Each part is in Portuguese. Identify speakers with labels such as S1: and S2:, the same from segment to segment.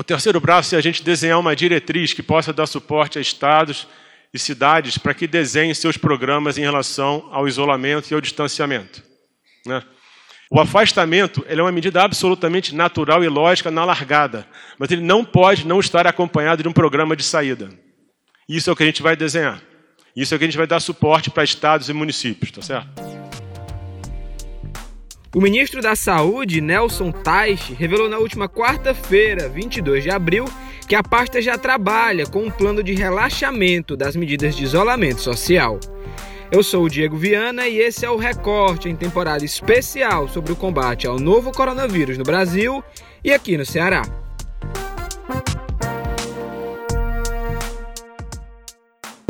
S1: O terceiro braço é a gente desenhar uma diretriz que possa dar suporte a estados e cidades para que desenhem seus programas em relação ao isolamento e ao distanciamento. Né? O afastamento é uma medida absolutamente natural e lógica na largada, mas ele não pode não estar acompanhado de um programa de saída. Isso é o que a gente vai desenhar. Isso é o que a gente vai dar suporte para estados e municípios, tá certo?
S2: O ministro da Saúde, Nelson Teich, revelou na última quarta-feira, 22 de abril, que a pasta já trabalha com um plano de relaxamento das medidas de isolamento social. Eu sou o Diego Viana e esse é o Recorte em temporada especial sobre o combate ao novo coronavírus no Brasil e aqui no Ceará.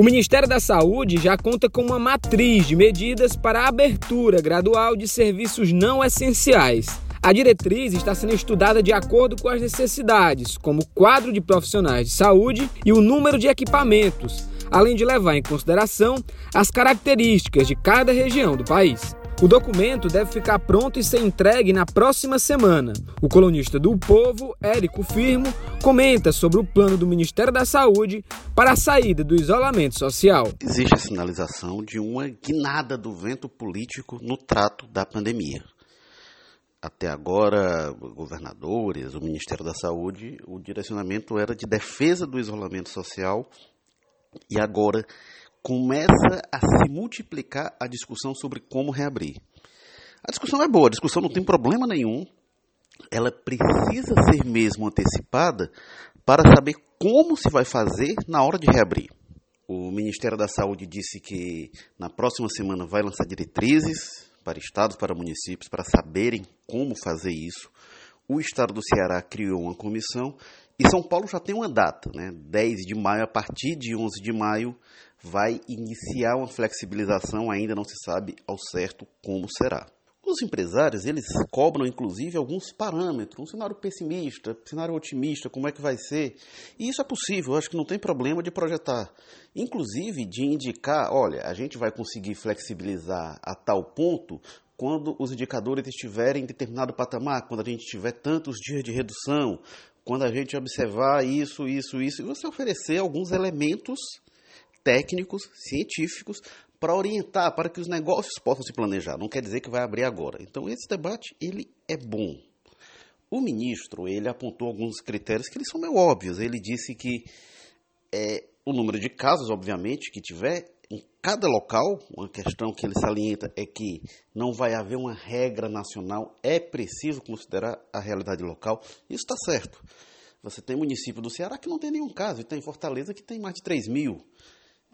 S2: O Ministério da Saúde já conta com uma matriz de medidas para a abertura gradual de serviços não essenciais. A diretriz está sendo estudada de acordo com as necessidades, como o quadro de profissionais de saúde e o número de equipamentos, além de levar em consideração as características de cada região do país. O documento deve ficar pronto e ser entregue na próxima semana. O colunista do Povo, Érico Firmo, comenta sobre o plano do Ministério da Saúde para a saída do isolamento social.
S3: Existe a sinalização de uma guinada do vento político no trato da pandemia. Até agora, governadores, o Ministério da Saúde, o direcionamento era de defesa do isolamento social e agora começa a se multiplicar a discussão sobre como reabrir. A discussão é boa, a discussão não tem problema nenhum. Ela precisa ser mesmo antecipada para saber como se vai fazer na hora de reabrir. O Ministério da Saúde disse que na próxima semana vai lançar diretrizes para estados, para municípios, para saberem como fazer isso. O estado do Ceará criou uma comissão e São Paulo já tem uma data, né? 10 de maio, a partir de 11 de maio, vai iniciar uma flexibilização, ainda não se sabe ao certo como será. Os empresários, eles cobram inclusive alguns parâmetros, um cenário pessimista, um cenário otimista, como é que vai ser. E isso é possível, eu acho que não tem problema de projetar. Inclusive de indicar, olha, a gente vai conseguir flexibilizar a tal ponto quando os indicadores estiverem em determinado patamar, quando a gente tiver tantos dias de redução, quando a gente observar isso, isso, isso, e você oferecer alguns elementos técnicos, científicos, para orientar, para que os negócios possam se planejar. Não quer dizer que vai abrir agora. Então esse debate ele é bom. O ministro ele apontou alguns critérios que eles são meio óbvios. Ele disse que é, o número de casos, obviamente, que tiver em cada local, uma questão que ele salienta é que não vai haver uma regra nacional, é preciso considerar a realidade local. Isso está certo. Você tem município do Ceará que não tem nenhum caso, e tem Fortaleza que tem mais de 3 mil.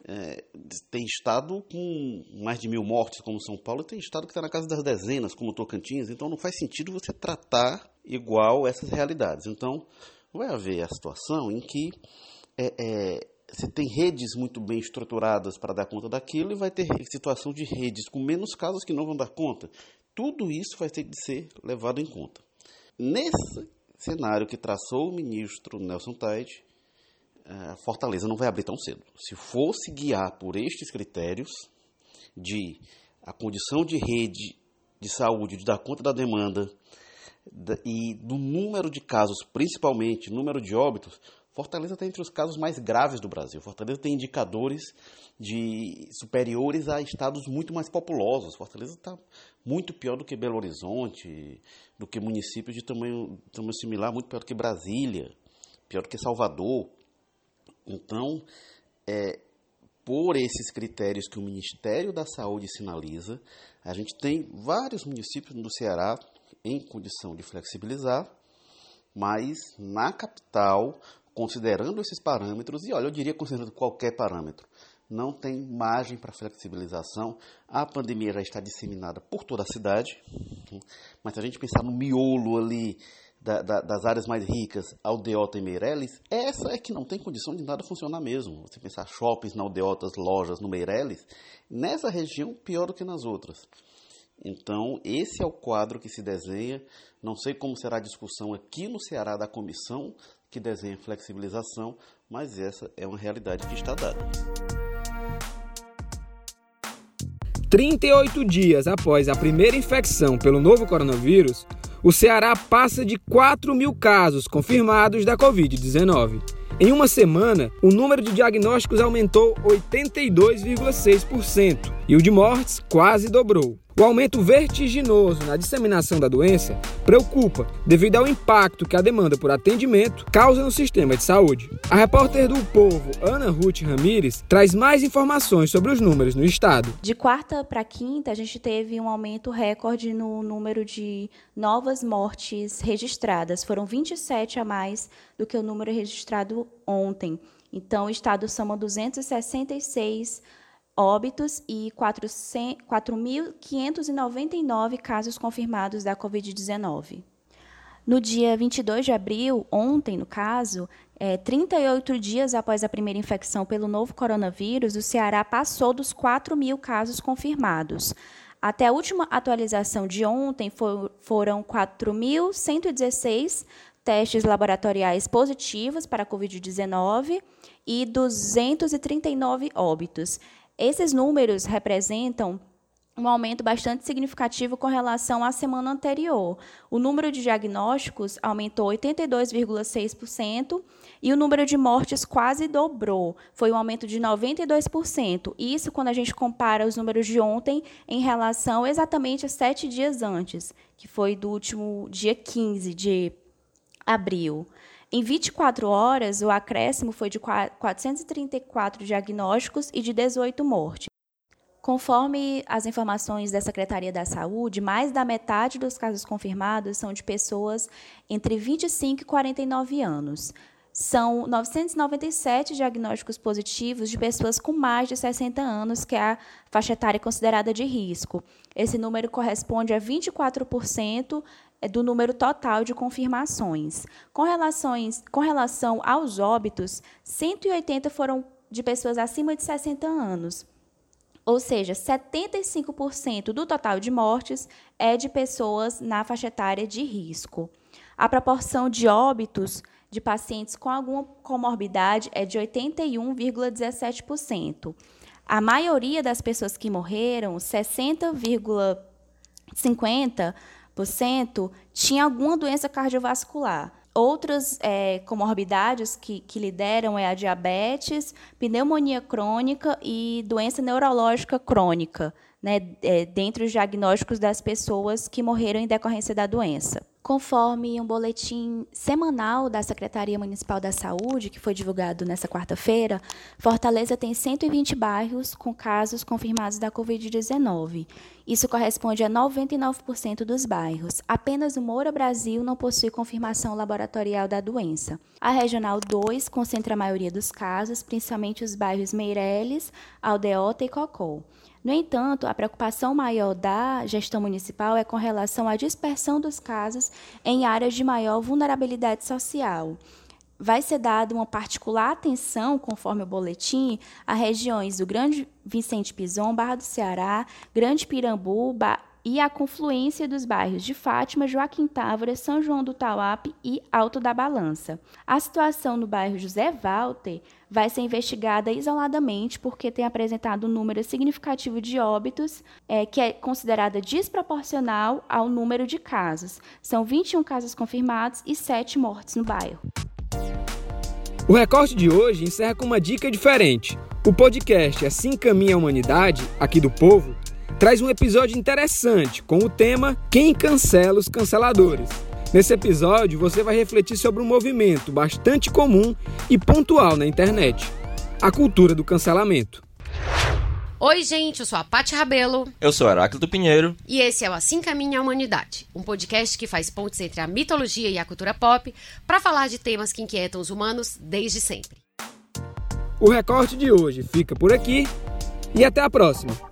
S3: É, tem estado com mais de mil mortes, como São Paulo, e tem estado que está na casa das dezenas, como Tocantins. Então não faz sentido você tratar igual essas realidades. Então vai haver a situação em que é, é, você tem redes muito bem estruturadas para dar conta daquilo e vai ter situação de redes com menos casos que não vão dar conta. Tudo isso vai ter de ser levado em conta. Nesse cenário que traçou o ministro Nelson Taide, a Fortaleza não vai abrir tão cedo. Se fosse guiar por estes critérios de a condição de rede de saúde, de dar conta da demanda e do número de casos, principalmente número de óbitos, Fortaleza está entre os casos mais graves do Brasil. Fortaleza tem indicadores de superiores a estados muito mais populosos. Fortaleza está muito pior do que Belo Horizonte, do que municípios de tamanho, tamanho similar, muito pior do que Brasília, pior do que Salvador. Então, é, por esses critérios que o Ministério da Saúde sinaliza, a gente tem vários municípios do Ceará em condição de flexibilizar, mas na capital considerando esses parâmetros, e olha, eu diria considerando qualquer parâmetro, não tem margem para flexibilização. A pandemia já está disseminada por toda a cidade, mas se a gente pensar no miolo ali da, da, das áreas mais ricas, Aldeota e Meireles, essa é que não tem condição de nada funcionar mesmo. Você pensar shoppings na Aldeotas, lojas no Meireles, nessa região pior do que nas outras. Então, esse é o quadro que se desenha. Não sei como será a discussão aqui no Ceará da comissão que desenha flexibilização, mas essa é uma realidade que está dada.
S2: 38 dias após a primeira infecção pelo novo coronavírus, o Ceará passa de 4 mil casos confirmados da Covid-19. Em uma semana, o número de diagnósticos aumentou 82,6% e o de mortes quase dobrou. O aumento vertiginoso na disseminação da doença preocupa devido ao impacto que a demanda por atendimento causa no sistema de saúde. A repórter do Povo, Ana Ruth Ramires, traz mais informações sobre os números no estado.
S4: De quarta para quinta, a gente teve um aumento recorde no número de novas mortes registradas. Foram 27 a mais do que o número registrado ontem. Então, o estado soma 266 óbitos e 4.599 casos confirmados da Covid-19. No dia 22 de abril, ontem, no caso, é, 38 dias após a primeira infecção pelo novo coronavírus, o Ceará passou dos 4 mil casos confirmados. Até a última atualização de ontem, for, foram 4.116 testes laboratoriais positivos para a Covid-19 e 239 óbitos. Esses números representam um aumento bastante significativo com relação à semana anterior. O número de diagnósticos aumentou 82,6% e o número de mortes quase dobrou. Foi um aumento de 92%. Isso quando a gente compara os números de ontem em relação exatamente a sete dias antes, que foi do último dia 15 de abril. Em 24 horas, o acréscimo foi de 434 diagnósticos e de 18 mortes. Conforme as informações da Secretaria da Saúde, mais da metade dos casos confirmados são de pessoas entre 25 e 49 anos. São 997 diagnósticos positivos de pessoas com mais de 60 anos, que é a faixa etária considerada de risco. Esse número corresponde a 24% é do número total de confirmações. Com, relações, com relação aos óbitos, 180 foram de pessoas acima de 60 anos. Ou seja, 75% do total de mortes é de pessoas na faixa etária de risco. A proporção de óbitos de pacientes com alguma comorbidade é de 81,17%. A maioria das pessoas que morreram, 60,50%, tinha alguma doença cardiovascular. Outras é, comorbidades que, que lideram é a diabetes, pneumonia crônica e doença neurológica crônica, né, é, dentre os diagnósticos das pessoas que morreram em decorrência da doença. Conforme um boletim semanal da Secretaria Municipal da Saúde, que foi divulgado nesta quarta-feira, Fortaleza tem 120 bairros com casos confirmados da Covid-19. Isso corresponde a 99% dos bairros. Apenas o Moura Brasil não possui confirmação laboratorial da doença. A Regional 2 concentra a maioria dos casos, principalmente os bairros Meireles, Aldeota e Cocó. No entanto, a preocupação maior da gestão municipal é com relação à dispersão dos casos em áreas de maior vulnerabilidade social. Vai ser dada uma particular atenção, conforme o boletim, a regiões do Grande Vicente Pison, Barra do Ceará, Grande Pirambu, e a confluência dos bairros de Fátima, Joaquim Távora, São João do Tauape e Alto da Balança. A situação no bairro José Walter vai ser investigada isoladamente porque tem apresentado um número significativo de óbitos, é, que é considerada desproporcional ao número de casos. São 21 casos confirmados e 7 mortes no bairro.
S2: O recorte de hoje encerra com uma dica diferente. O podcast Assim Caminha a Humanidade, aqui do Povo, traz um episódio interessante com o tema Quem cancela os canceladores. Nesse episódio, você vai refletir sobre um movimento bastante comum e pontual na internet: a cultura do cancelamento.
S5: Oi, gente, eu sou a Paty Rabelo.
S6: Eu sou Heráclito Pinheiro.
S5: E esse é o Assim Caminha a Humanidade, um podcast que faz pontes entre a mitologia e a cultura pop para falar de temas que inquietam os humanos desde sempre.
S2: O recorte de hoje fica por aqui e até a próxima.